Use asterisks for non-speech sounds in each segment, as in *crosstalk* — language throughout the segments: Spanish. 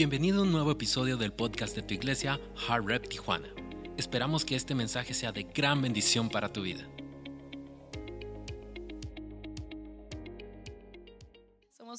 Bienvenido a un nuevo episodio del podcast de tu iglesia, Hard Rep Tijuana. Esperamos que este mensaje sea de gran bendición para tu vida.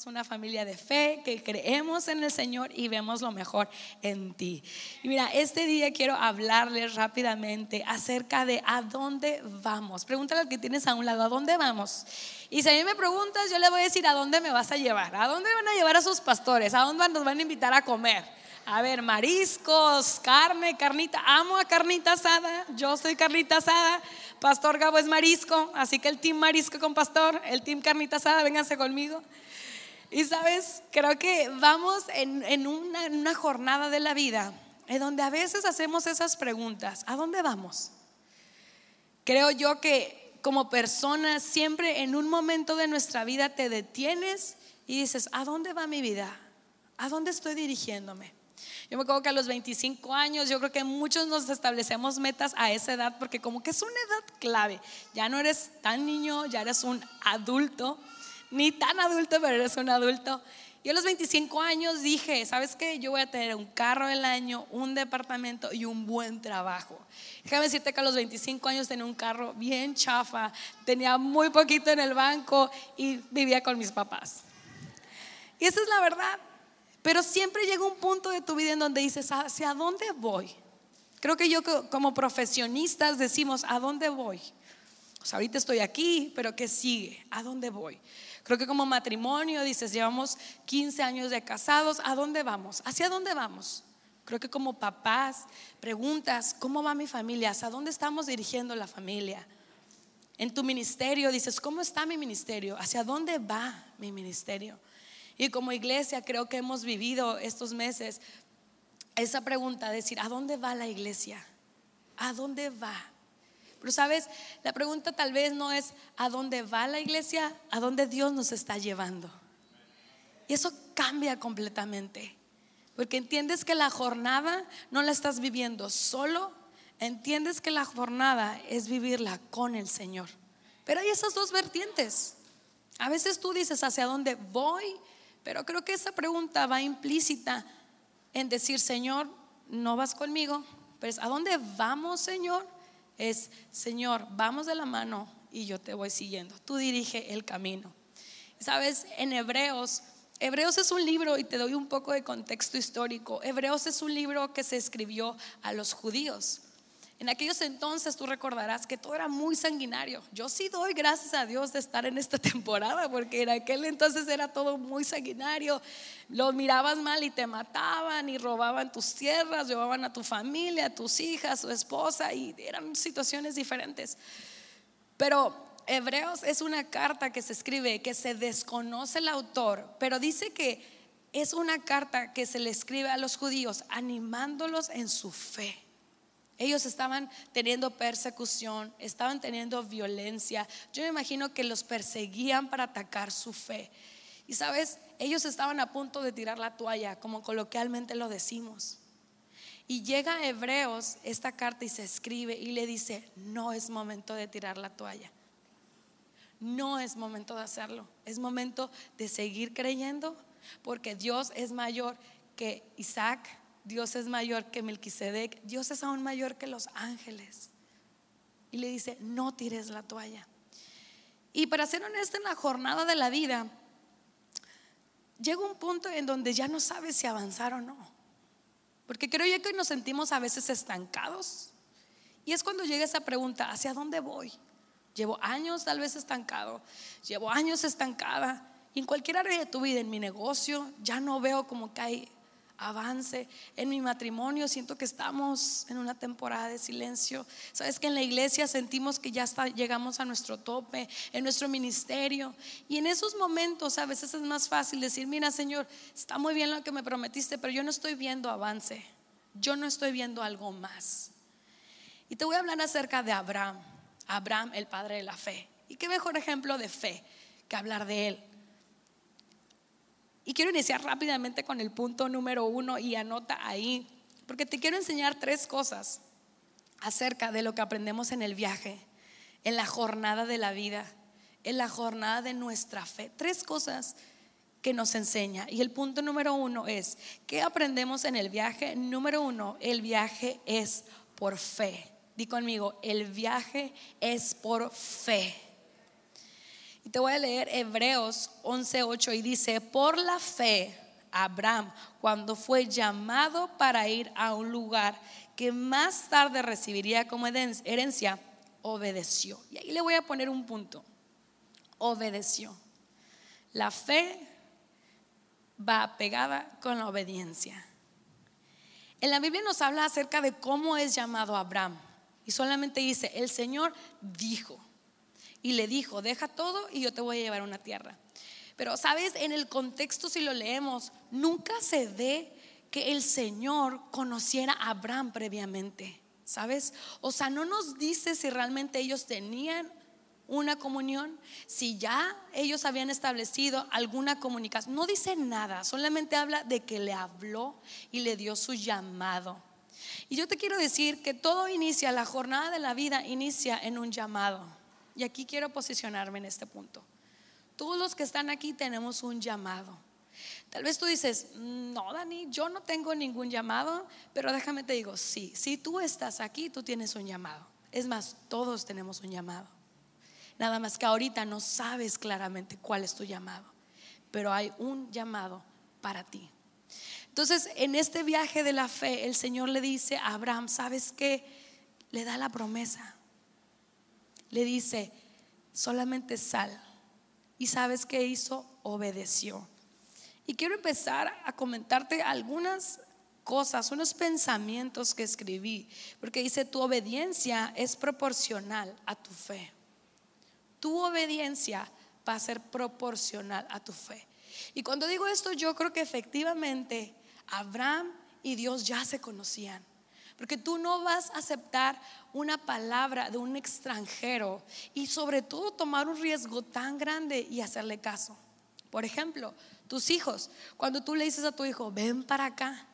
Somos una familia de fe que creemos en el Señor y vemos lo mejor en ti. Y mira, este día quiero hablarles rápidamente acerca de a dónde vamos. Pregúntale al que tienes a un lado, ¿a dónde vamos? Y si a mí me preguntas, yo le voy a decir, ¿a dónde me vas a llevar? ¿A dónde van a llevar a sus pastores? ¿A dónde nos van a invitar a comer? A ver, mariscos, carne, carnita. Amo a carnita asada. Yo soy carnita asada. Pastor Gabo es marisco. Así que el team marisco con pastor, el team carnita asada, vénganse conmigo. Y sabes, creo que vamos en, una, en, una, jornada de la vida en donde a veces hacemos esas preguntas. ¿A dónde vamos? Creo yo que como personas siempre en un momento de nuestra vida te detienes y dices, ¿a dónde va mi vida? ¿A dónde estoy dirigiéndome? Yo me acuerdo que a los 25 años, yo creo que muchos nos establecemos metas a esa edad porque como que es una edad clave. Ya no eres tan niño, ya eres un adulto ni tan adulto, pero eres un adulto. Yo a los 25 años dije, ¿sabes qué? Yo voy a tener un carro del año, un departamento y un buen trabajo. Déjame decirte que a los 25 años tenía un carro bien chafa, tenía muy poquito en el banco y vivía con mis papás. Y esa es la verdad. Pero siempre llega un punto de tu vida en donde dices, ¿hacia dónde voy? Creo que yo como profesionistas decimos, ¿a dónde voy? O sea, ahorita estoy aquí, pero ¿qué sigue? ¿A dónde voy? Creo que como matrimonio, dices, llevamos 15 años de casados, ¿a dónde vamos? ¿Hacia dónde vamos? Creo que como papás preguntas, ¿cómo va mi familia? ¿Hacia dónde estamos dirigiendo la familia? En tu ministerio dices, ¿cómo está mi ministerio? ¿Hacia dónde va mi ministerio? Y como iglesia creo que hemos vivido estos meses esa pregunta, decir, ¿a dónde va la iglesia? ¿A dónde va? Pero sabes, la pregunta tal vez no es a dónde va la iglesia, a dónde Dios nos está llevando. Y eso cambia completamente. Porque entiendes que la jornada no la estás viviendo solo, entiendes que la jornada es vivirla con el Señor. Pero hay esas dos vertientes. A veces tú dices hacia dónde voy, pero creo que esa pregunta va implícita en decir, Señor, no vas conmigo, pero es, ¿a dónde vamos, Señor? Es, Señor, vamos de la mano y yo te voy siguiendo. Tú dirige el camino. Sabes, en Hebreos, Hebreos es un libro, y te doy un poco de contexto histórico, Hebreos es un libro que se escribió a los judíos. En aquellos entonces tú recordarás que todo era muy sanguinario. Yo sí doy gracias a Dios de estar en esta *laughs* temporada, porque en aquel entonces era todo muy sanguinario. Los mirabas mal y te mataban y robaban tus tierras, llevaban a tu familia, a tus hijas, a tu esposa, y eran situaciones diferentes. Pero Hebreos es una carta que se escribe, que se desconoce el autor, pero dice que es una carta que se le escribe a los judíos animándolos en su fe. Ellos estaban teniendo persecución, estaban teniendo violencia. Yo me imagino que los perseguían para atacar su fe. Y sabes, ellos estaban a punto de tirar la toalla, como coloquialmente lo decimos. Y llega a Hebreos esta carta y se escribe y le dice, no es momento de tirar la toalla. No es momento de hacerlo. Es momento de seguir creyendo porque Dios es mayor que Isaac, Dios es mayor que Melquisedec, Dios es aún mayor que los ángeles. Y le dice, no tires la toalla. Y para ser honesto en la jornada de la vida, llega un punto en donde ya no sabes si avanzar o no. Porque creo yo que nos sentimos a veces estancados. Y es cuando llega esa pregunta, ¿hacia dónde voy? Llevo años tal vez estancado, llevo años estancada. Y en cualquier área de tu vida, en mi negocio, ya no veo como que hay avance. En mi matrimonio siento que estamos en una temporada de silencio. Sabes que en la iglesia sentimos que ya llegamos a nuestro tope, en nuestro ministerio. Y en esos momentos a veces es más fácil decir, mira Señor, está muy bien lo que me prometiste, pero yo no estoy viendo avance. Yo no estoy viendo algo más. Y te voy a hablar acerca de Abraham. Abraham, el padre de la fe. ¿Y qué mejor ejemplo de fe que hablar de él? Y quiero iniciar rápidamente con el punto número uno y anota ahí, porque te quiero enseñar tres cosas acerca de lo que aprendemos en el viaje, en la jornada de la vida, en la jornada de nuestra fe. Tres cosas que nos enseña. Y el punto número uno es, ¿qué aprendemos en el viaje? Número uno, el viaje es por fe. Di conmigo, el viaje es por fe. Y te voy a leer Hebreos 11:8 y dice, por la fe, Abraham, cuando fue llamado para ir a un lugar que más tarde recibiría como herencia, obedeció. Y ahí le voy a poner un punto. Obedeció. La fe va pegada con la obediencia. En la Biblia nos habla acerca de cómo es llamado Abraham. Y solamente dice, el Señor dijo. Y le dijo, deja todo y yo te voy a llevar a una tierra. Pero, ¿sabes? En el contexto, si lo leemos, nunca se ve que el Señor conociera a Abraham previamente. ¿Sabes? O sea, no nos dice si realmente ellos tenían una comunión, si ya ellos habían establecido alguna comunicación. No dice nada, solamente habla de que le habló y le dio su llamado. Y yo te quiero decir que todo inicia, la jornada de la vida inicia en un llamado. Y aquí quiero posicionarme en este punto. Todos los que están aquí tenemos un llamado. Tal vez tú dices, no, Dani, yo no tengo ningún llamado, pero déjame te digo, sí, si tú estás aquí, tú tienes un llamado. Es más, todos tenemos un llamado. Nada más que ahorita no sabes claramente cuál es tu llamado, pero hay un llamado para ti. Entonces, en este viaje de la fe, el Señor le dice a Abraham, ¿sabes qué? Le da la promesa. Le dice, solamente sal. ¿Y sabes qué hizo? Obedeció. Y quiero empezar a comentarte algunas cosas, unos pensamientos que escribí, porque dice, tu obediencia es proporcional a tu fe. Tu obediencia va a ser proporcional a tu fe. Y cuando digo esto, yo creo que efectivamente Abraham y Dios ya se conocían. Porque tú no vas a aceptar una palabra de un extranjero y sobre todo tomar un riesgo tan grande y hacerle caso. Por ejemplo, tus hijos, cuando tú le dices a tu hijo, ven para acá,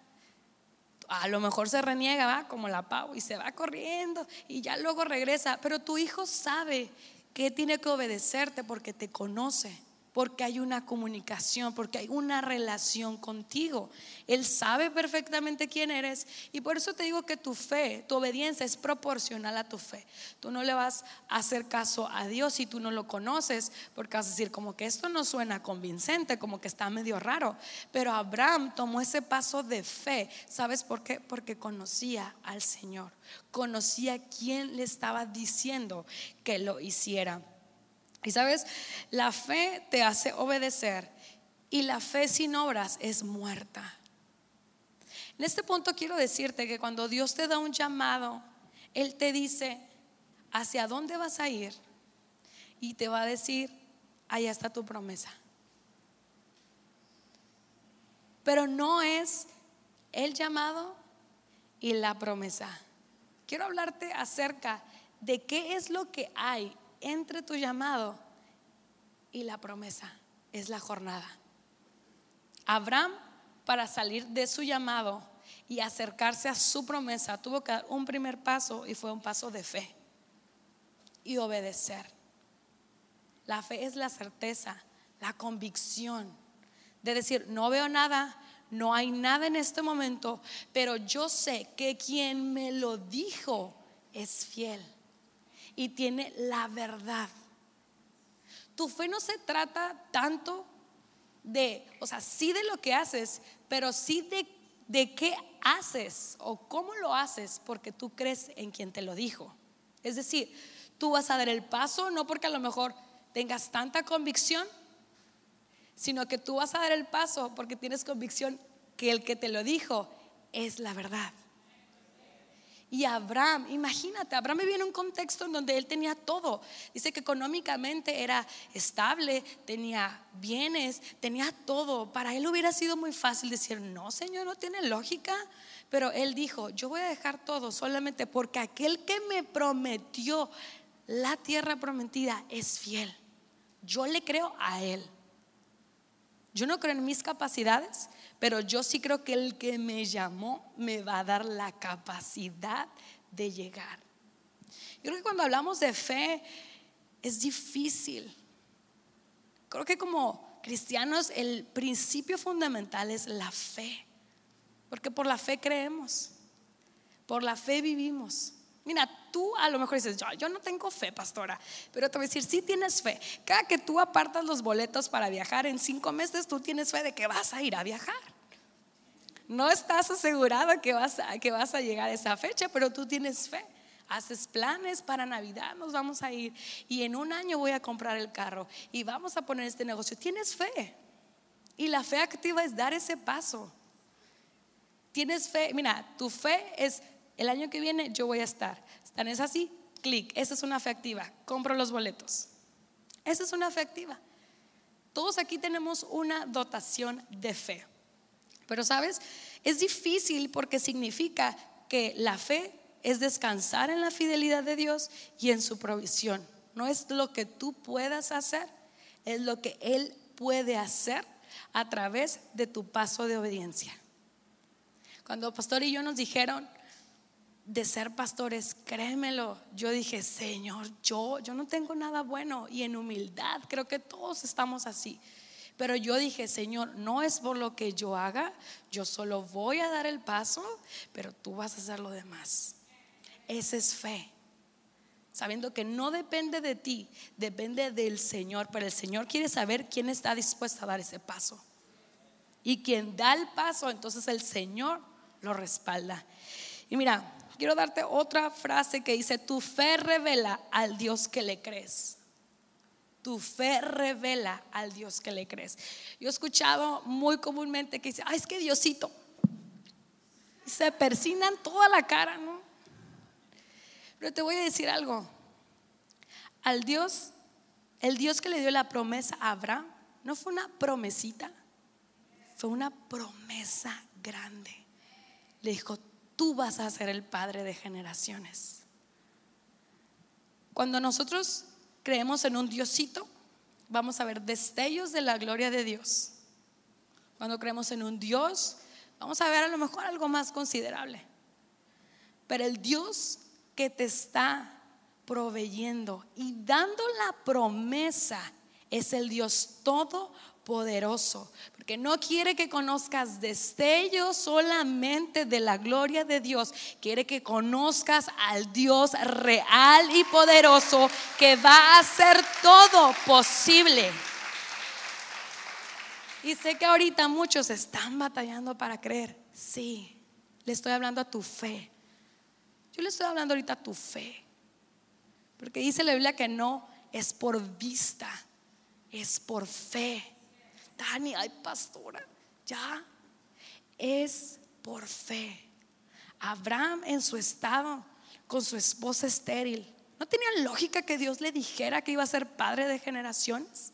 a lo mejor se reniega, va como la pavo y se va corriendo y ya luego regresa, pero tu hijo sabe que tiene que obedecerte porque te conoce porque hay una comunicación, porque hay una relación contigo. Él sabe perfectamente quién eres y por eso te digo que tu fe, tu obediencia es proporcional a tu fe. Tú no le vas a hacer caso a Dios si tú no lo conoces, porque vas a decir como que esto no suena convincente, como que está medio raro. Pero Abraham tomó ese paso de fe. ¿Sabes por qué? Porque conocía al Señor, conocía quién le estaba diciendo que lo hiciera. Y sabes, la fe te hace obedecer y la fe sin obras es muerta. En este punto quiero decirte que cuando Dios te da un llamado, Él te dice hacia dónde vas a ir y te va a decir, allá está tu promesa. Pero no es el llamado y la promesa. Quiero hablarte acerca de qué es lo que hay entre tu llamado y la promesa. Es la jornada. Abraham, para salir de su llamado y acercarse a su promesa, tuvo que dar un primer paso y fue un paso de fe y obedecer. La fe es la certeza, la convicción de decir, no veo nada, no hay nada en este momento, pero yo sé que quien me lo dijo es fiel y tiene la verdad. Tu fe no se trata tanto de, o sea, sí de lo que haces, pero sí de, de qué haces o cómo lo haces porque tú crees en quien te lo dijo. Es decir, tú vas a dar el paso no porque a lo mejor tengas tanta convicción, sino que tú vas a dar el paso porque tienes convicción que el que te lo dijo es la verdad. Y Abraham, imagínate, Abraham vivía en un contexto en donde él tenía todo. Dice que económicamente era estable, tenía bienes, tenía todo. Para él hubiera sido muy fácil decir, no, Señor, no tiene lógica. Pero él dijo, yo voy a dejar todo solamente porque aquel que me prometió la tierra prometida es fiel. Yo le creo a él. Yo no creo en mis capacidades, pero yo sí creo que el que me llamó me va a dar la capacidad de llegar. Yo creo que cuando hablamos de fe es difícil. Creo que como cristianos el principio fundamental es la fe. Porque por la fe creemos. Por la fe vivimos. Mira, tú a lo mejor dices, yo, yo, no tengo fe, pastora, pero te voy a decir, sí tienes fe. Cada que tú apartas los boletos para viajar en cinco meses, tú tienes fe de que vas a ir a viajar. No estás asegurado que vas a, que vas a llegar a esa fecha, pero tú tienes fe. Haces planes para Navidad, nos vamos a ir y en un año voy a comprar el carro y vamos a poner este negocio. Tienes fe. Y la fe activa es dar ese paso. Tienes fe, mira, tu fe es el año que viene yo voy a estar. ¿Están es así? Clic, esa es una fe activa. Compro los boletos. Esa es una fe activa. Todos aquí tenemos una dotación de fe. Pero sabes, es difícil porque significa que la fe es descansar en la fidelidad de Dios y en su provisión. No es lo que tú puedas hacer, es lo que Él puede hacer a través de tu paso de obediencia. Cuando Pastor y yo nos dijeron de ser pastores, créemelo, yo dije, Señor, yo, yo no tengo nada bueno y en humildad creo que todos estamos así. Pero yo dije, Señor, no es por lo que yo haga, yo solo voy a dar el paso, pero tú vas a hacer lo demás. Esa es fe. Sabiendo que no depende de ti, depende del Señor, pero el Señor quiere saber quién está dispuesto a dar ese paso. Y quien da el paso, entonces el Señor lo respalda. Y mira, quiero darte otra frase que dice, tu fe revela al Dios que le crees. Tu fe revela al Dios que le crees. Yo he escuchado muy comúnmente que dice, ay, es que Diosito. se persinan toda la cara, ¿no? Pero te voy a decir algo. Al Dios, el Dios que le dio la promesa a Abraham, no fue una promesita, fue una promesa grande. Le dijo, tú vas a ser el padre de generaciones. Cuando nosotros creemos en un Diosito, vamos a ver destellos de la gloria de Dios. Cuando creemos en un Dios, vamos a ver a lo mejor algo más considerable. Pero el Dios que te está proveyendo y dando la promesa es el Dios todo poderoso, porque no quiere que conozcas destellos solamente de la gloria de Dios, quiere que conozcas al Dios real y poderoso que va a hacer todo posible. Y sé que ahorita muchos están batallando para creer. Sí, le estoy hablando a tu fe. Yo le estoy hablando ahorita a tu fe. Porque dice la Biblia que no es por vista, es por fe. Dani, ay pastora, ya es por fe. Abraham en su estado con su esposa estéril, ¿no tenía lógica que Dios le dijera que iba a ser padre de generaciones?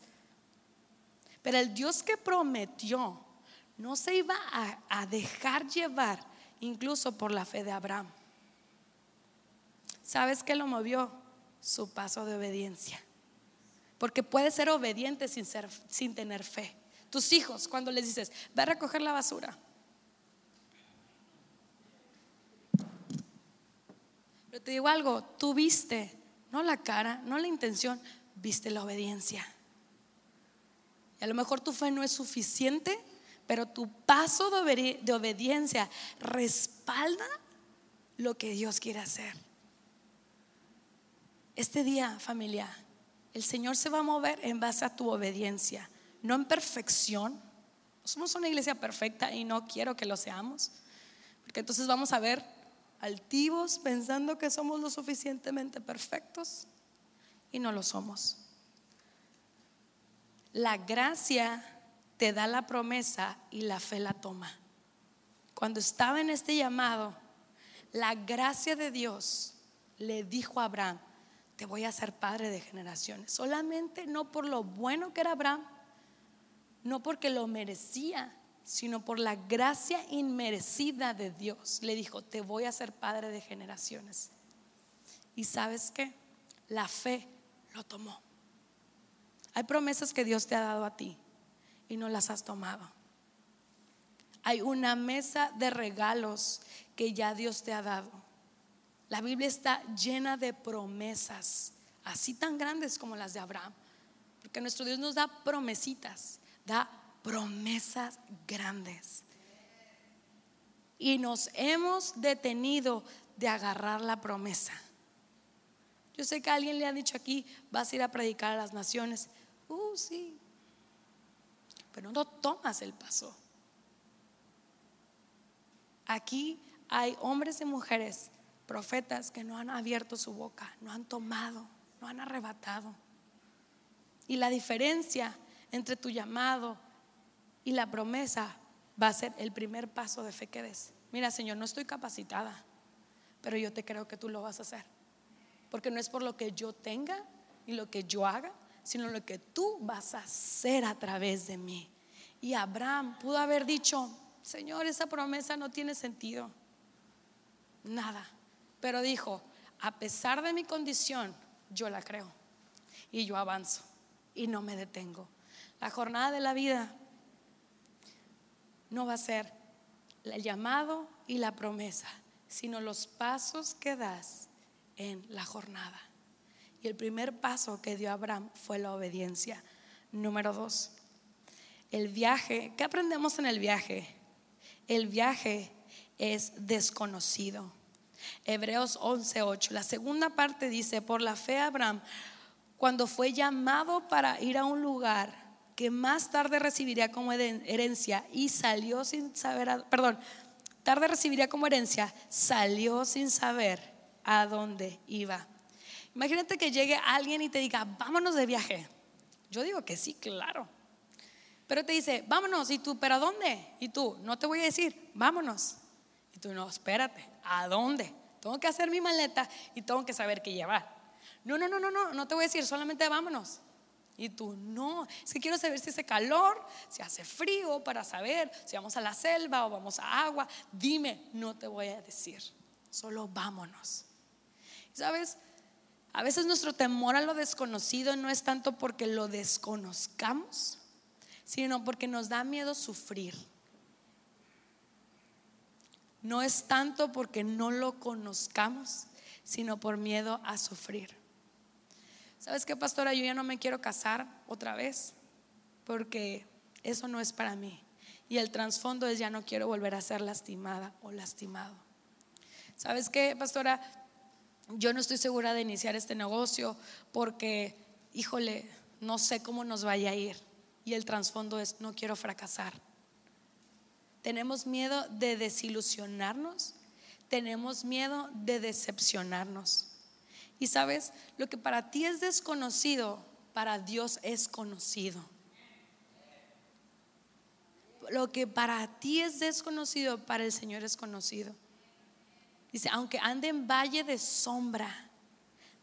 Pero el Dios que prometió no se iba a, a dejar llevar incluso por la fe de Abraham. ¿Sabes qué lo movió? Su paso de obediencia. Porque puede ser obediente sin, ser, sin tener fe. Tus hijos, cuando les dices, ve a recoger la basura. Pero te digo algo, tú viste, no la cara, no la intención, viste la obediencia. Y a lo mejor tu fe no es suficiente, pero tu paso de obediencia respalda lo que Dios quiere hacer. Este día, familia, el Señor se va a mover en base a tu obediencia no en perfección. Somos una iglesia perfecta y no quiero que lo seamos. Porque entonces vamos a ver altivos pensando que somos lo suficientemente perfectos y no lo somos. La gracia te da la promesa y la fe la toma. Cuando estaba en este llamado, la gracia de Dios le dijo a Abraham, te voy a hacer padre de generaciones. Solamente no por lo bueno que era Abraham, no porque lo merecía, sino por la gracia inmerecida de Dios. Le dijo, te voy a ser padre de generaciones. Y sabes qué? La fe lo tomó. Hay promesas que Dios te ha dado a ti y no las has tomado. Hay una mesa de regalos que ya Dios te ha dado. La Biblia está llena de promesas, así tan grandes como las de Abraham. Porque nuestro Dios nos da promesitas da promesas grandes. Y nos hemos detenido de agarrar la promesa. Yo sé que alguien le ha dicho aquí, vas a ir a predicar a las naciones. Uh, sí. Pero no tomas el paso. Aquí hay hombres y mujeres, profetas, que no han abierto su boca, no han tomado, no han arrebatado. Y la diferencia entre tu llamado y la promesa va a ser el primer paso de fe que des. Mira, Señor, no estoy capacitada, pero yo te creo que tú lo vas a hacer. Porque no es por lo que yo tenga y lo que yo haga, sino lo que tú vas a hacer a través de mí. Y Abraham pudo haber dicho, Señor, esa promesa no tiene sentido. Nada. Pero dijo, a pesar de mi condición, yo la creo. Y yo avanzo y no me detengo. La jornada de la vida no va a ser el llamado y la promesa, sino los pasos que das en la jornada. Y el primer paso que dio Abraham fue la obediencia. Número dos, el viaje. ¿Qué aprendemos en el viaje? El viaje es desconocido. Hebreos 11:8. La segunda parte dice, por la fe Abraham, cuando fue llamado para ir a un lugar que más tarde recibiría como herencia y salió sin saber, perdón, tarde recibiría como herencia, salió sin saber a dónde iba. Imagínate que llegue alguien y te diga, vámonos de viaje. Yo digo que sí, claro. Pero te dice, vámonos, y tú, ¿pero a dónde? Y tú, no te voy a decir, vámonos. Y tú, no, espérate, ¿a dónde? Tengo que hacer mi maleta y tengo que saber qué llevar. No, no, no, no, no, no te voy a decir, solamente vámonos. Y tú, no, es que quiero saber si hace calor, si hace frío, para saber si vamos a la selva o vamos a agua. Dime, no te voy a decir, solo vámonos. ¿Sabes? A veces nuestro temor a lo desconocido no es tanto porque lo desconozcamos, sino porque nos da miedo sufrir. No es tanto porque no lo conozcamos, sino por miedo a sufrir. ¿Sabes qué, pastora? Yo ya no me quiero casar otra vez porque eso no es para mí. Y el trasfondo es ya no quiero volver a ser lastimada o lastimado. ¿Sabes qué, pastora? Yo no estoy segura de iniciar este negocio porque, híjole, no sé cómo nos vaya a ir. Y el trasfondo es no quiero fracasar. Tenemos miedo de desilusionarnos, tenemos miedo de decepcionarnos. Y sabes, lo que para ti es desconocido, para Dios es conocido. Lo que para ti es desconocido, para el Señor es conocido. Dice, aunque ande en valle de sombra,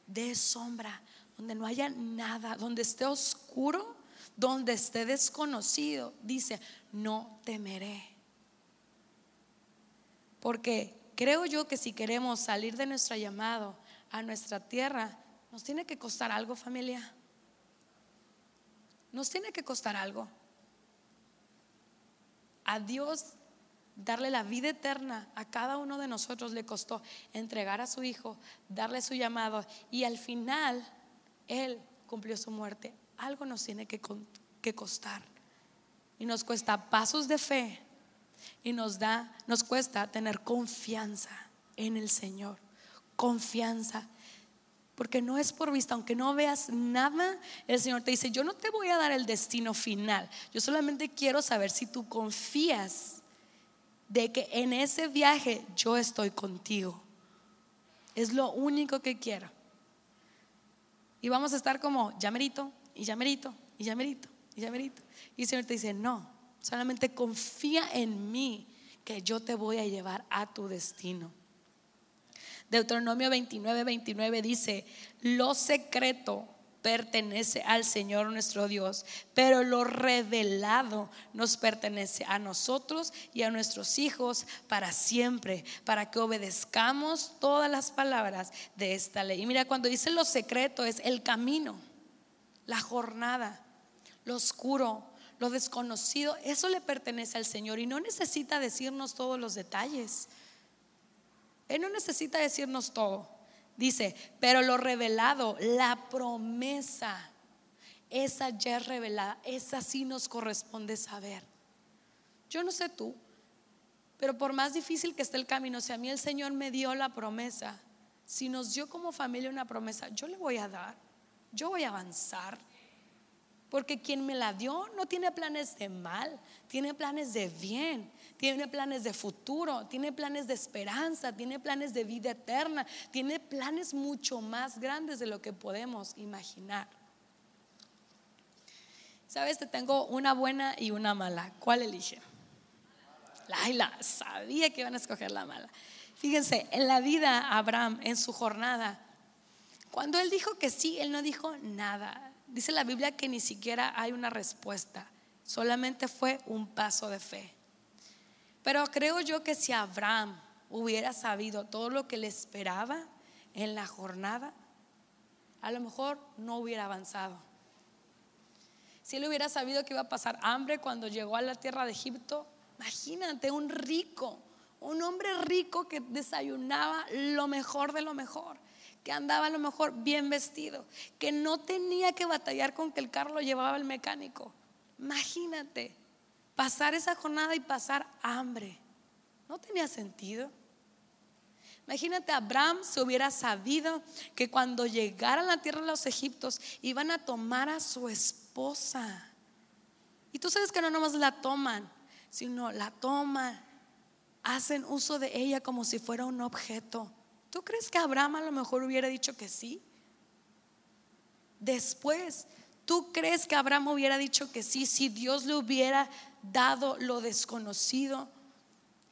de sombra, donde no haya nada, donde esté oscuro, donde esté desconocido, dice, no temeré. Porque creo yo que si queremos salir de nuestro llamado, a nuestra tierra, nos tiene que costar algo, familia. Nos tiene que costar algo. A Dios darle la vida eterna a cada uno de nosotros le costó entregar a su hijo, darle su llamado y al final Él cumplió su muerte. Algo nos tiene que, que costar. Y nos cuesta pasos de fe y nos da, nos cuesta tener confianza en el Señor confianza. Porque no es por vista, aunque no veas nada, el Señor te dice, yo no te voy a dar el destino final, yo solamente quiero saber si tú confías de que en ese viaje yo estoy contigo. Es lo único que quiero. Y vamos a estar como, ya merito, y ya y ya y ya. Y el Señor te dice, no, solamente confía en mí, que yo te voy a llevar a tu destino. Deuteronomio 29, 29 dice, lo secreto pertenece al Señor nuestro Dios, pero lo revelado nos pertenece a nosotros y a nuestros hijos para siempre, para que obedezcamos todas las palabras de esta ley. Y mira, cuando dice lo secreto es el camino, la jornada, lo oscuro, lo desconocido, eso le pertenece al Señor y no necesita decirnos todos los detalles. Él no necesita decirnos todo. Dice, pero lo revelado, la promesa, esa ya es revelada, esa sí nos corresponde saber. Yo no sé tú, pero por más difícil que esté el camino, si a mí el Señor me dio la promesa, si nos dio como familia una promesa, yo le voy a dar, yo voy a avanzar. Porque quien me la dio no tiene planes de mal, tiene planes de bien, tiene planes de futuro, tiene planes de esperanza, tiene planes de vida eterna, tiene planes mucho más grandes de lo que podemos imaginar. Sabes, te tengo una buena y una mala. ¿Cuál elige? Laila, sabía que iban a escoger la mala. Fíjense, en la vida Abraham, en su jornada, cuando él dijo que sí, él no dijo nada. Dice la Biblia que ni siquiera hay una respuesta, solamente fue un paso de fe. Pero creo yo que si Abraham hubiera sabido todo lo que le esperaba en la jornada, a lo mejor no hubiera avanzado. Si él hubiera sabido que iba a pasar hambre cuando llegó a la tierra de Egipto, imagínate un rico, un hombre rico que desayunaba lo mejor de lo mejor que andaba a lo mejor bien vestido, que no tenía que batallar con que el carro lo llevaba el mecánico. Imagínate, pasar esa jornada y pasar hambre. No tenía sentido. Imagínate, Abraham se hubiera sabido que cuando llegaran a la tierra de los egiptos iban a tomar a su esposa. Y tú sabes que no nomás la toman, sino la toman, hacen uso de ella como si fuera un objeto. ¿Tú crees que Abraham a lo mejor hubiera dicho que sí? Después, ¿tú crees que Abraham hubiera dicho que sí si Dios le hubiera dado lo desconocido?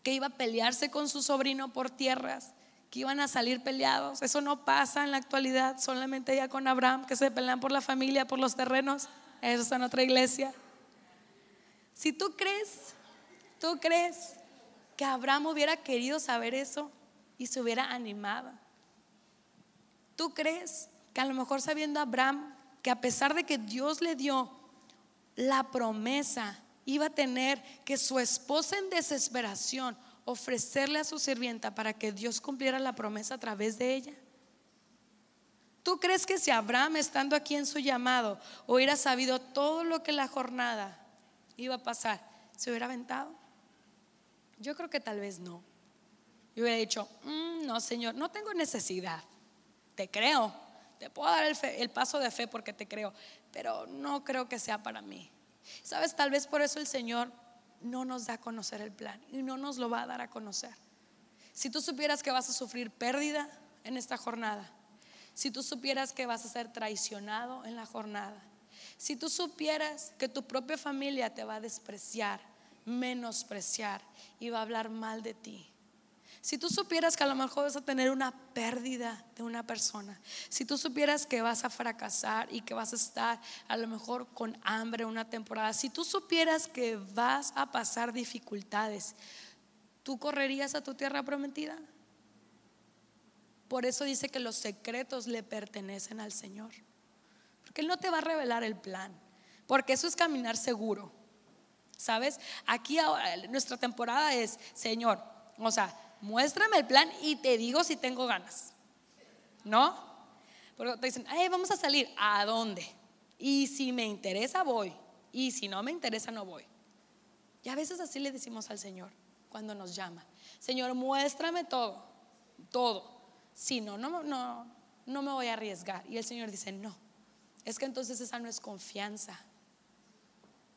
Que iba a pelearse con su sobrino por tierras, que iban a salir peleados. Eso no pasa en la actualidad, solamente ya con Abraham, que se pelean por la familia, por los terrenos. Eso es en otra iglesia. Si tú crees, tú crees que Abraham hubiera querido saber eso, y se hubiera animado. ¿Tú crees que a lo mejor sabiendo Abraham que a pesar de que Dios le dio la promesa, iba a tener que su esposa en desesperación ofrecerle a su sirvienta para que Dios cumpliera la promesa a través de ella? ¿Tú crees que si Abraham estando aquí en su llamado hubiera sabido todo lo que la jornada iba a pasar, se hubiera aventado? Yo creo que tal vez no. Yo hubiera dicho, mm, no, Señor, no tengo necesidad. Te creo. Te puedo dar el, paso de fe porque te creo, pero no creo que sea para mí. Sabes, tal vez por eso el Señor no nos da a conocer el plan y no nos lo va a dar a conocer. Si tú supieras que vas a sufrir pérdida en esta jornada, si tú supieras que vas a ser traicionado en la jornada, si tú supieras que tu propia familia te va a despreciar, menospreciar y va a hablar mal de ti, si tú supieras que a lo mejor vas a tener una pérdida de una persona, si tú supieras que vas a fracasar y que vas a estar a lo mejor con hambre una temporada, si tú supieras que vas a pasar dificultades, ¿tú correrías a tu tierra prometida? Por eso dice que los secretos le pertenecen al Señor. Porque Él no te va a revelar el plan. Porque eso es caminar seguro. ¿Sabes? Aquí ahora, nuestra temporada es, Señor, o sea, muéstrame el plan y te digo si tengo ganas. ¿No? Porque te dicen, vamos a salir. ¿A dónde? Y si me interesa, voy. Y si no me interesa, no voy. Y a veces así le decimos al Señor cuando nos llama. Señor, muéstrame todo, todo. Si no, no, no me voy a arriesgar. Y el Señor dice, no. Es que entonces esa no es confianza.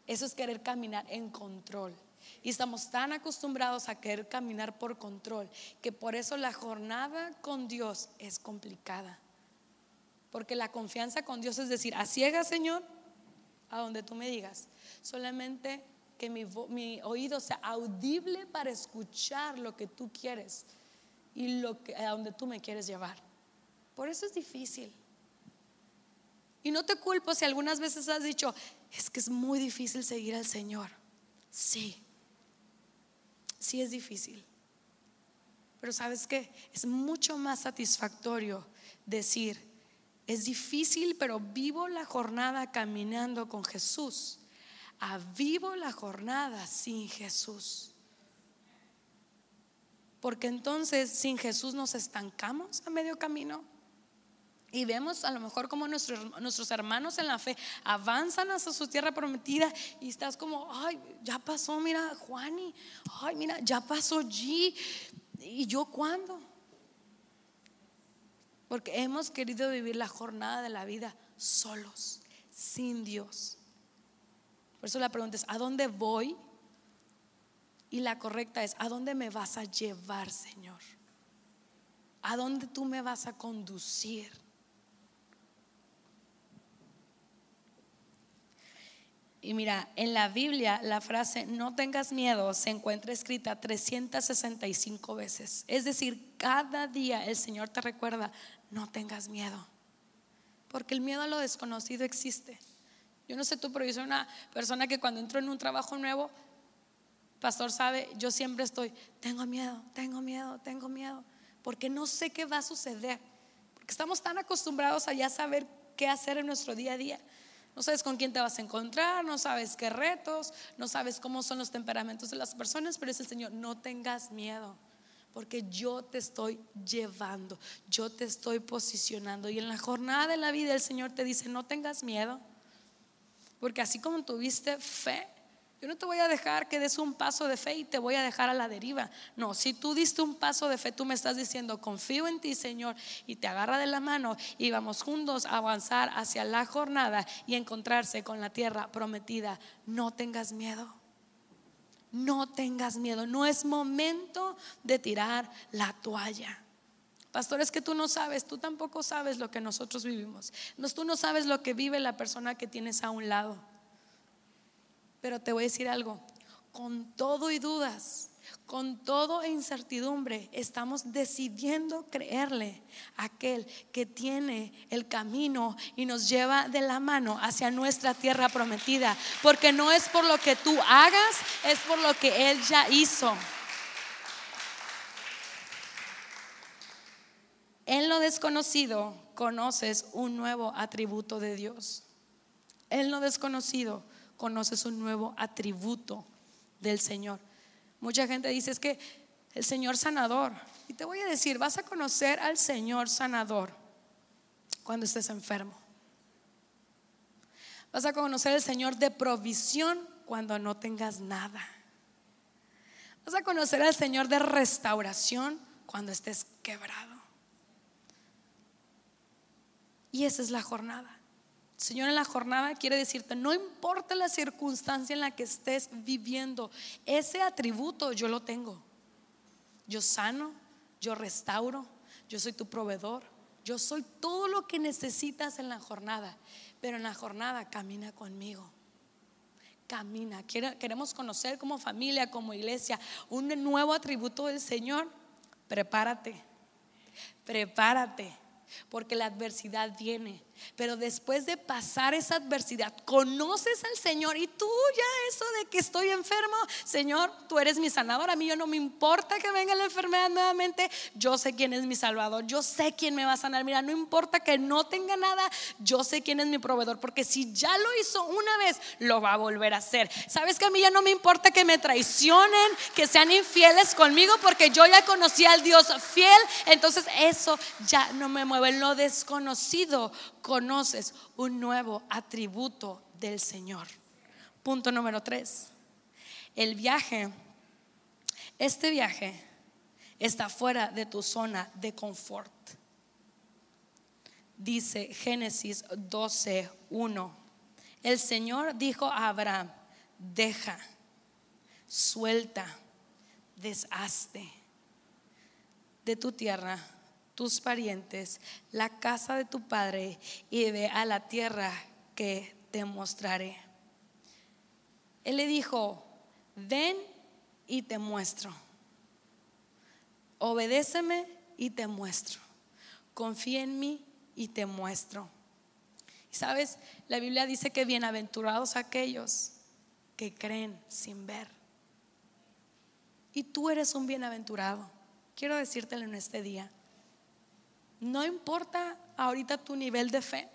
Eso es querer caminar en control. Y estamos tan acostumbrados a querer caminar por control que por eso la jornada con Dios es complicada. Porque la confianza con Dios es decir, a ciegas, Señor, a donde tú me digas. Solamente que mi, oído sea audible para escuchar lo que tú quieres y lo que, a donde tú me quieres llevar. Por eso es difícil. Y no te culpo si algunas veces has dicho, es que es muy difícil seguir al Señor. Sí, sí es difícil. Pero sabes qué? Es mucho más satisfactorio decir, es difícil, pero vivo la jornada caminando con Jesús. A vivo la jornada sin Jesús. Porque entonces sin Jesús nos estancamos a medio camino. Y vemos a lo mejor como nuestros, nuestros hermanos en la fe avanzan hacia su tierra prometida y estás como, ay, ya pasó, mira, Juani, ay, mira, ya pasó G. ¿Y yo cuándo? Porque hemos querido vivir la jornada de la vida solos, sin Dios. Por eso la pregunta es, ¿a dónde voy? Y la correcta es, ¿a dónde me vas a llevar, Señor? ¿A dónde tú me vas a conducir? Y mira, en la Biblia la frase no tengas miedo se encuentra escrita 365 veces. Es decir, cada día el Señor te recuerda, no tengas miedo. Porque el miedo a lo desconocido existe. Yo no sé tú, pero yo soy una persona que cuando entro en un trabajo nuevo, pastor sabe, yo siempre estoy, tengo miedo, tengo miedo, tengo miedo. Porque no sé qué va a suceder. Porque estamos tan acostumbrados a ya saber qué hacer en nuestro día a día. No sabes con quién te vas a encontrar, no sabes qué retos, no sabes cómo son los temperamentos de las personas, pero es el Señor, no tengas miedo, porque yo te estoy llevando, yo te estoy posicionando. Y en la jornada de la vida el Señor te dice, no tengas miedo, porque así como tuviste fe, yo no te voy a dejar que des un paso de fe y te voy a dejar a la deriva. No, si tú diste un paso de fe, tú me estás diciendo, confío en ti, Señor, y te agarra de la mano y vamos juntos a avanzar hacia la jornada y encontrarse con la tierra prometida. No tengas miedo. No tengas miedo. No es momento de tirar la toalla. Pastor, es que tú no sabes, tú tampoco sabes lo que nosotros vivimos. Tú no sabes lo que vive la persona que tienes a un lado. Pero te voy a decir algo, con todo y dudas, con todo e incertidumbre, estamos decidiendo creerle a aquel que tiene el camino y nos lleva de la mano hacia nuestra tierra prometida. Porque no es por lo que tú hagas, es por lo que Él ya hizo. En lo desconocido conoces un nuevo atributo de Dios. En lo desconocido conoces un nuevo atributo del Señor. Mucha gente dice es que el Señor sanador. Y te voy a decir, vas a conocer al Señor sanador cuando estés enfermo. Vas a conocer al Señor de provisión cuando no tengas nada. Vas a conocer al Señor de restauración cuando estés quebrado. Y esa es la jornada. Señor en la jornada quiere decirte, no importa la circunstancia en la que estés viviendo, ese atributo yo lo tengo. Yo sano, yo restauro, yo soy tu proveedor, yo soy todo lo que necesitas en la jornada, pero en la jornada camina conmigo. Camina. Queremos conocer como familia, como iglesia, un nuevo atributo del Señor. Prepárate, prepárate, porque la adversidad viene pero después de pasar esa adversidad, conoces al Señor y tú ya eso de que estoy enfermo, Señor, tú eres mi sanador. A mí yo no me importa que venga la enfermedad nuevamente. Yo sé quién es mi salvador. Yo sé quién me va a sanar. Mira, no importa que no tenga nada. Yo sé quién es mi proveedor. Porque si ya lo hizo una vez, lo va a volver a hacer. Sabes que a mí ya no me importa que me traicionen, que sean infieles conmigo, porque yo ya conocí al Dios fiel. Entonces eso ya no me mueve. En lo desconocido conoces un nuevo atributo del Señor. Punto número tres. El viaje, este viaje está fuera de tu zona de confort. Dice Génesis 12, 1. El Señor dijo a Abraham, deja, suelta, deshazte de tu tierra tus parientes, la casa de tu padre y ve a la tierra que te mostraré. Él le dijo, ven y te muestro. Obedéceme y te muestro. Confía en mí y te muestro. Sabes, la Biblia dice que bienaventurados aquellos que creen sin ver. Y tú eres un bienaventurado. Quiero decírtelo en este día. No importa ahorita tu nivel de fe,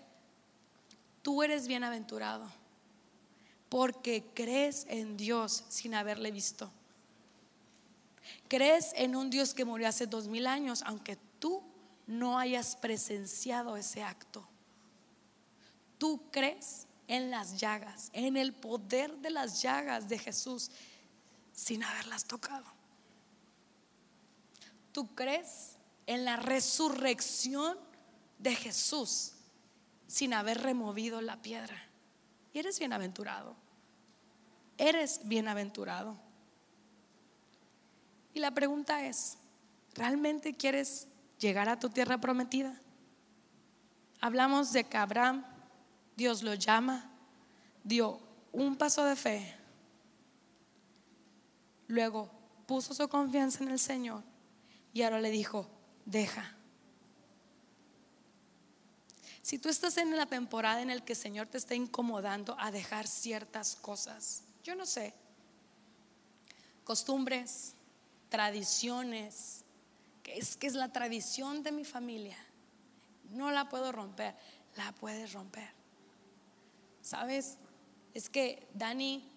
tú eres bienaventurado porque crees en Dios sin haberle visto. Crees en un Dios que murió hace dos mil años, aunque tú no hayas presenciado ese acto. Tú crees en las llagas, en el poder de las llagas de Jesús sin haberlas tocado. Tú crees en la resurrección de Jesús sin haber removido la piedra. Y eres bienaventurado. Eres bienaventurado. Y la pregunta es, ¿realmente quieres llegar a tu tierra prometida? Hablamos de que Abraham, Dios lo llama, dio un paso de fe, luego puso su confianza en el Señor y ahora le dijo, deja. Si tú estás en la temporada en la que el Señor te está incomodando a dejar ciertas cosas, yo no sé, costumbres, tradiciones, que es que es la tradición de mi familia. No la puedo romper, la puedes romper. ¿Sabes? Es que Dani,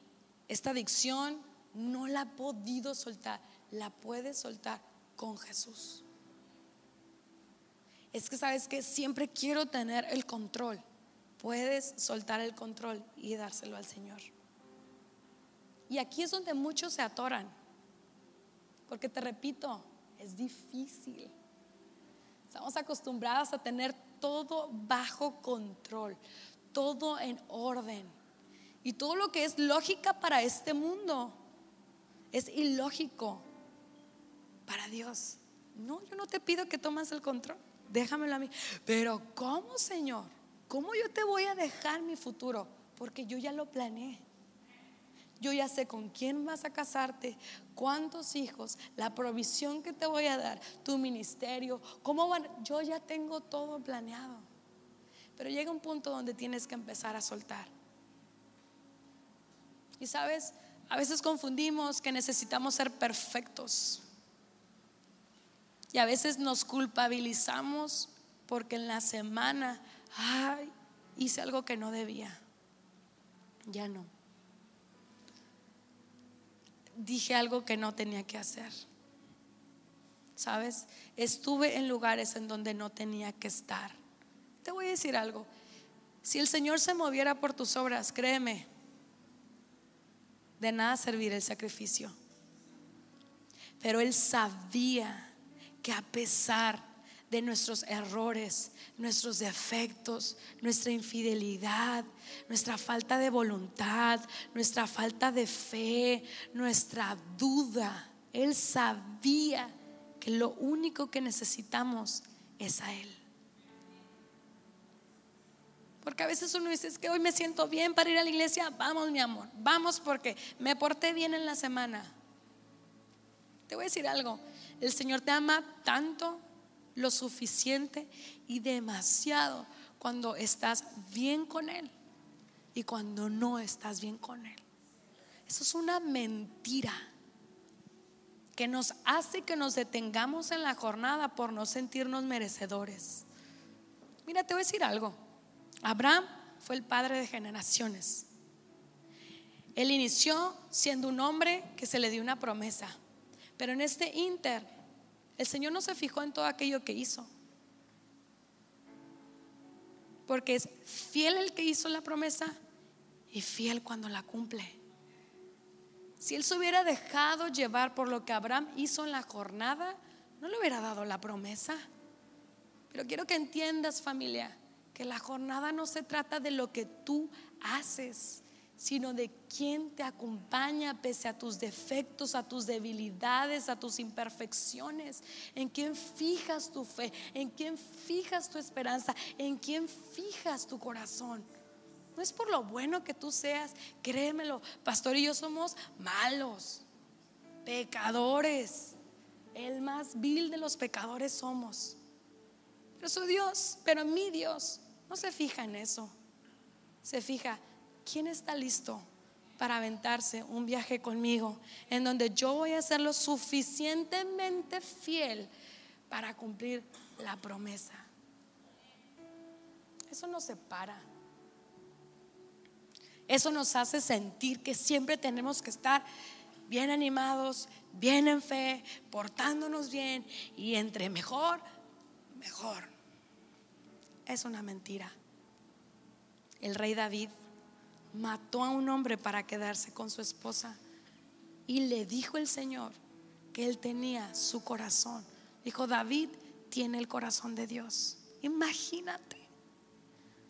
esta adicción no la ha podido soltar, la puedes soltar con Jesús. Es que sabes que siempre quiero tener el control. Puedes soltar el control y dárselo al Señor. Y aquí es donde muchos se atoran. Porque te repito, es difícil. Estamos acostumbrados a tener todo bajo control, todo en orden. Y todo lo que es lógica para este mundo es ilógico para Dios. No, yo no te pido que tomes el control, déjamelo a mí. Pero ¿cómo, Señor? ¿Cómo yo te voy a dejar mi futuro? Porque yo ya lo planeé. Yo ya sé con quién vas a casarte, cuántos hijos, la provisión que te voy a dar, tu ministerio, cómo van. Yo ya tengo todo planeado. Pero llega un punto donde tienes que empezar a soltar. Y sabes, a veces confundimos que necesitamos ser perfectos. Y a veces nos culpabilizamos porque en la semana, ay, hice algo que no debía. Ya no dije algo que no tenía que hacer. ¿Sabes? Estuve en lugares en donde no tenía que estar. Te voy a decir algo. Si el Señor se moviera por tus obras, créeme, de nada servir el sacrificio. Pero Él sabía que a pesar de nuestros errores, nuestros defectos, nuestra infidelidad, nuestra falta de voluntad, nuestra falta de fe, nuestra duda. Él sabía que lo único que necesitamos es a Él. Porque a veces uno dice, es que hoy me siento bien para ir a la iglesia, vamos mi amor, vamos porque me porté bien en la semana. Te voy a decir algo, el Señor te ama tanto lo suficiente y demasiado cuando estás bien con Él y cuando no estás bien con Él. Eso es una mentira que nos hace que nos detengamos en la jornada por no sentirnos merecedores. Mira, te voy a decir algo. Abraham fue el padre de generaciones. Él inició siendo un hombre que se le dio una promesa, pero en este inter el Señor no se fijó en todo aquello que hizo. Porque es fiel el que hizo la promesa y fiel cuando la cumple. Si él se hubiera dejado llevar por lo que Abraham hizo en la jornada, no le hubiera dado la promesa. Pero quiero que entiendas familia, que la jornada no se trata de lo que tú haces, sino de quién te acompaña pese a tus defectos, a tus debilidades, a tus imperfecciones, en quién fijas tu fe, en quién fijas tu esperanza, en quién fijas tu corazón. No es por lo bueno que tú seas, créemelo, pastor y yo somos malos, pecadores, el más vil de los pecadores somos. Pero su Dios, pero mi Dios, no se fija en eso, se fija ¿quién está listo para aventarse un viaje conmigo en donde yo voy a ser lo suficientemente fiel para cumplir la promesa? Eso nos separa. Eso nos hace sentir que siempre tenemos que estar bien animados, bien en fe, portándonos bien y entre mejor, mejor. Es una mentira. El rey David mató a un hombre para quedarse con su esposa y le dijo el Señor que él tenía su corazón. Dijo, David tiene el corazón de Dios. Imagínate.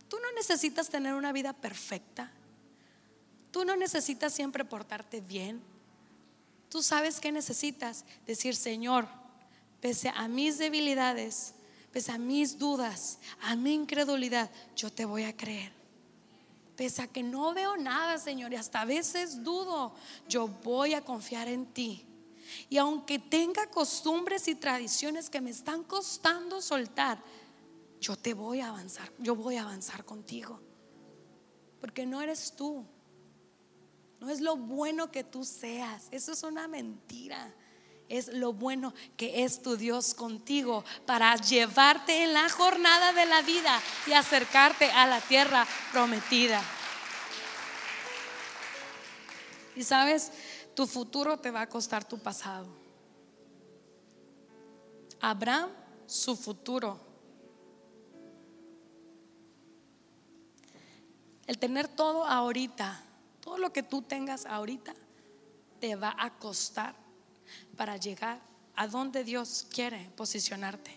Tú no necesitas tener una vida perfecta. Tú no necesitas siempre portarte bien. Tú sabes que necesitas decir, Señor, pese a mis debilidades, pese a mis dudas, a mi incredulidad, yo te voy a creer. Pese a que no veo nada, Señor, y hasta a veces dudo, yo voy a confiar en ti. Y aunque tenga costumbres y tradiciones que me están costando soltar, yo te voy a avanzar, yo voy a avanzar contigo. Porque no eres tú, no es lo bueno que tú seas, eso es una mentira. Es lo bueno que es tu Dios contigo para llevarte en la jornada de la vida y acercarte a la tierra prometida. Y sabes, tu futuro te va a costar tu pasado. Abraham, su futuro. El tener todo ahorita todo lo que tú tengas ahorita te va a costar para llegar a donde Dios quiere posicionarte.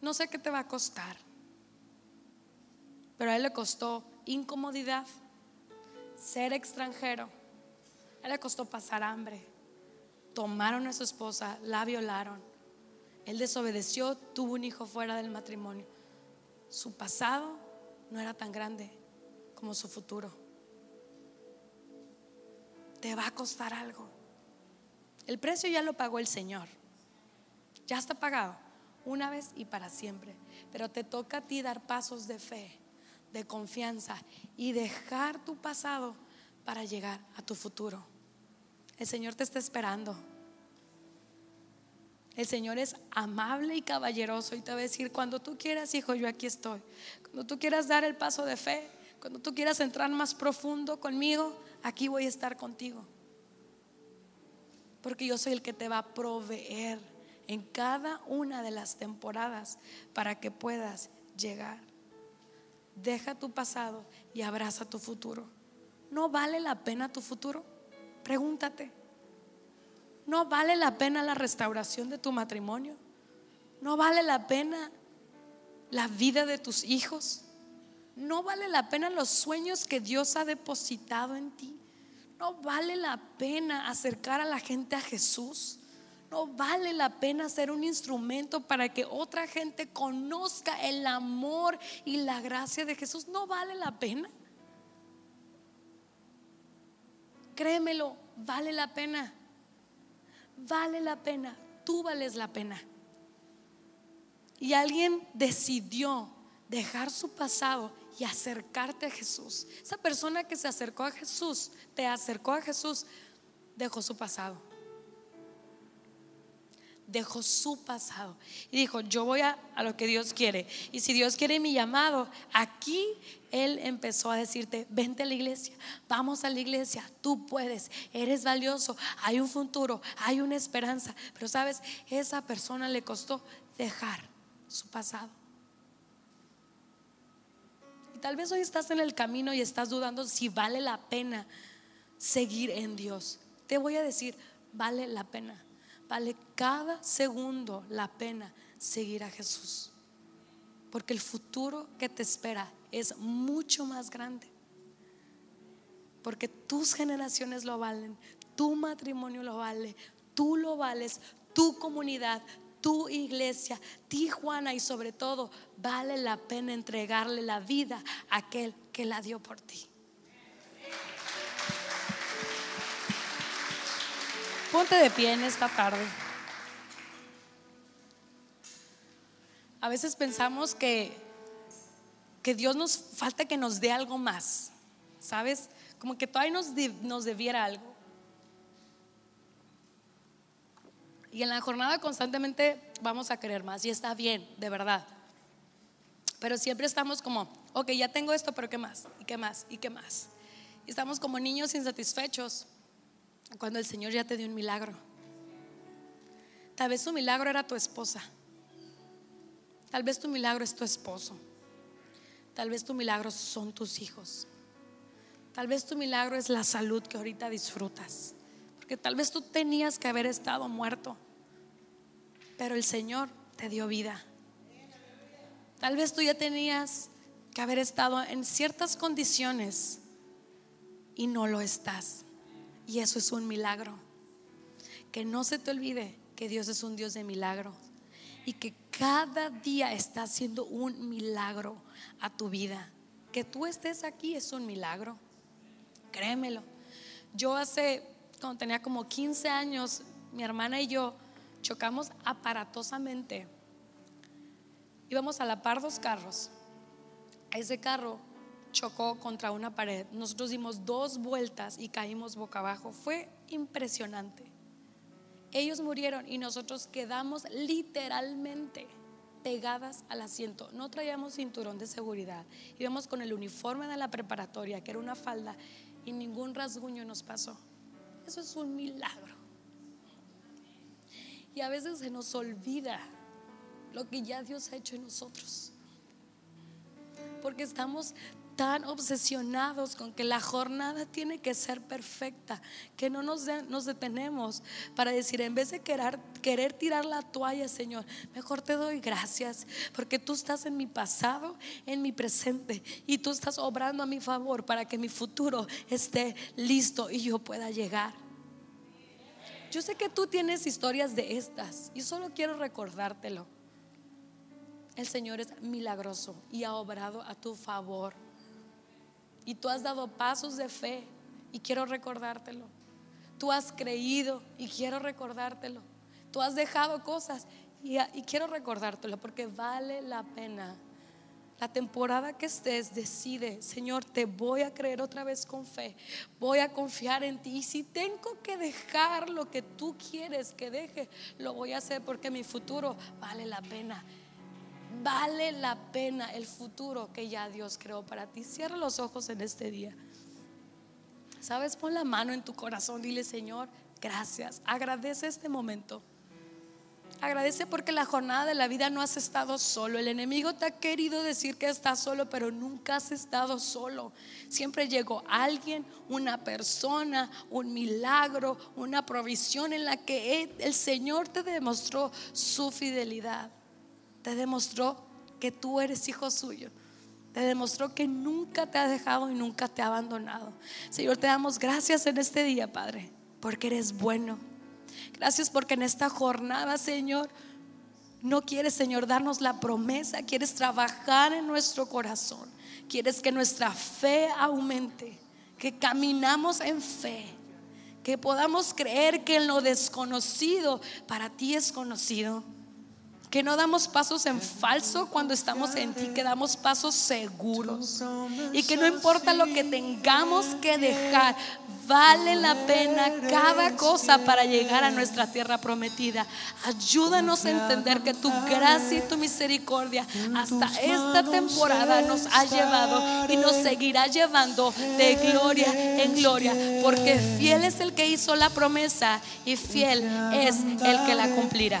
No sé qué te va a costar, pero a él le costó incomodidad, ser extranjero, a él le costó pasar hambre, tomaron a su esposa, la violaron, él desobedeció, tuvo un hijo fuera del matrimonio. Su pasado no era tan grande como su futuro. Te va a costar algo. El precio ya lo pagó el Señor. Ya está pagado una vez y para siempre. Pero te toca a ti dar pasos de fe, de confianza y dejar tu pasado para llegar a tu futuro. El Señor te está esperando. El Señor es amable y caballeroso y te va a decir, cuando tú quieras, hijo, yo aquí estoy. Cuando tú quieras dar el paso de fe, cuando tú quieras entrar más profundo conmigo, aquí voy a estar contigo. Porque yo soy el que te va a proveer en cada una de las temporadas para que puedas llegar. Deja tu pasado y abraza tu futuro. ¿No vale la pena tu futuro? Pregúntate. ¿No vale la pena la restauración de tu matrimonio? ¿No vale la pena la vida de tus hijos? ¿No vale la pena los sueños que Dios ha depositado en ti? ¿No vale la pena acercar a la gente a Jesús? ¿No vale la pena ser un instrumento para que otra gente conozca el amor y la gracia de Jesús? ¿No vale la pena? Créemelo, vale la pena vale la pena, tú vales la pena. Y alguien decidió dejar su pasado y acercarte a Jesús. Esa persona que se acercó a Jesús, te acercó a Jesús, dejó su pasado dejó su pasado y dijo, yo voy a, lo que Dios quiere. Y si Dios quiere mi llamado, aquí Él empezó a decirte, vente a la iglesia, vamos a la iglesia, tú puedes, eres valioso, hay un futuro, hay una esperanza. Pero sabes, esa persona le costó dejar su pasado. Tal vez hoy estás en el camino y estás dudando si vale la pena seguir en Dios. Te voy a decir, vale la pena Vale cada segundo la pena seguir a Jesús. Porque el futuro que te espera es mucho más grande. Porque tus generaciones lo valen, tu matrimonio lo vale, tú lo vales, tu comunidad, tu iglesia, Tijuana y sobre todo vale la pena entregarle la vida a aquel que la dio por ti. Ponte de pie en esta tarde. A veces pensamos que, que Dios nos falta que nos dé algo más, ¿sabes? Como que todavía nos, nos debiera algo. Y en la jornada constantemente vamos a querer más y está bien, de verdad. Pero siempre estamos como, ok, ya tengo esto, pero ¿qué más? ¿Y qué más? ¿Y qué más? Y estamos como niños insatisfechos cuando el Señor ya te dio un milagro. Tal vez tu milagro era tu esposa. Tal vez tu milagro es tu esposo. Tal vez tu milagro son tus hijos. Tal vez tu milagro es la salud que ahorita disfrutas. Porque tal vez tú tenías que haber estado muerto. Pero el Señor te dio vida. Tal vez tú ya tenías que haber estado en ciertas condiciones y no lo estás. Y eso es un milagro. Que no se te olvide que Dios es un Dios de milagro y que cada día está haciendo un milagro a tu vida. Que tú estés aquí es un milagro. Créemelo. Yo hace, cuando tenía como 15 años, mi hermana y yo chocamos aparatosamente. Íbamos a la par dos carros. Ese carro chocó contra una pared. Nosotros dimos dos vueltas y caímos boca abajo. Fue impresionante. Ellos murieron y nosotros quedamos literalmente pegadas al asiento. No traíamos cinturón de seguridad. Íbamos con el uniforme de la preparatoria, que era una falda, y ningún rasguño nos pasó. Eso es un milagro. Y a veces se nos olvida lo que ya Dios ha hecho en nosotros. Porque estamos tan obsesionados con que la jornada tiene que ser perfecta, que no nos, nos detenemos para decir, en vez de querer, querer tirar la toalla, Señor, mejor te doy gracias, porque tú estás en mi pasado, en mi presente, y tú estás obrando a mi favor para que mi futuro esté listo y yo pueda llegar. Yo sé que tú tienes historias de estas y solo quiero recordártelo. El Señor es milagroso y ha obrado a tu favor. Y tú has dado pasos de fe y quiero recordártelo. Tú has creído y quiero recordártelo. Tú has dejado cosas y, y quiero recordártelo porque vale la pena la temporada que estés, decide, Señor, te voy a creer otra vez con fe, voy a confiar en ti. Y si tengo que dejar lo que tú quieres que deje, lo voy a hacer porque mi futuro vale la pena. Vale la pena el futuro que ya Dios creó para ti. Cierra los ojos en este día. Sabes, pon la mano en tu corazón, dile, Señor, gracias. Agradece este momento. Agradece porque la jornada de la vida no has estado solo. El enemigo te ha querido decir que estás solo, pero nunca has estado solo. Siempre llegó alguien, una persona, un milagro, una provisión en la que el Señor te demostró su fidelidad. Te demostró que tú eres hijo suyo. Te demostró que nunca te ha dejado y nunca te ha abandonado. Señor, te damos gracias en este día, Padre, porque eres bueno Gracias porque en esta jornada, Señor, no quieres, Señor, darnos la promesa, quieres trabajar en nuestro corazón, quieres que nuestra fe aumente, que caminamos en fe, que podamos creer que en lo desconocido para ti es conocido. Que no damos pasos en falso cuando estamos en ti, que damos pasos seguros. Y que no importa lo que tengamos que dejar, Vale la pena cada cosa para llegar a nuestra tierra prometida. Ayúdanos a entender que tu gracia y tu misericordia hasta esta temporada nos ha llevado y nos seguirá llevando de gloria en gloria. Porque fiel es el que hizo la promesa y fiel es el que la cumplirá.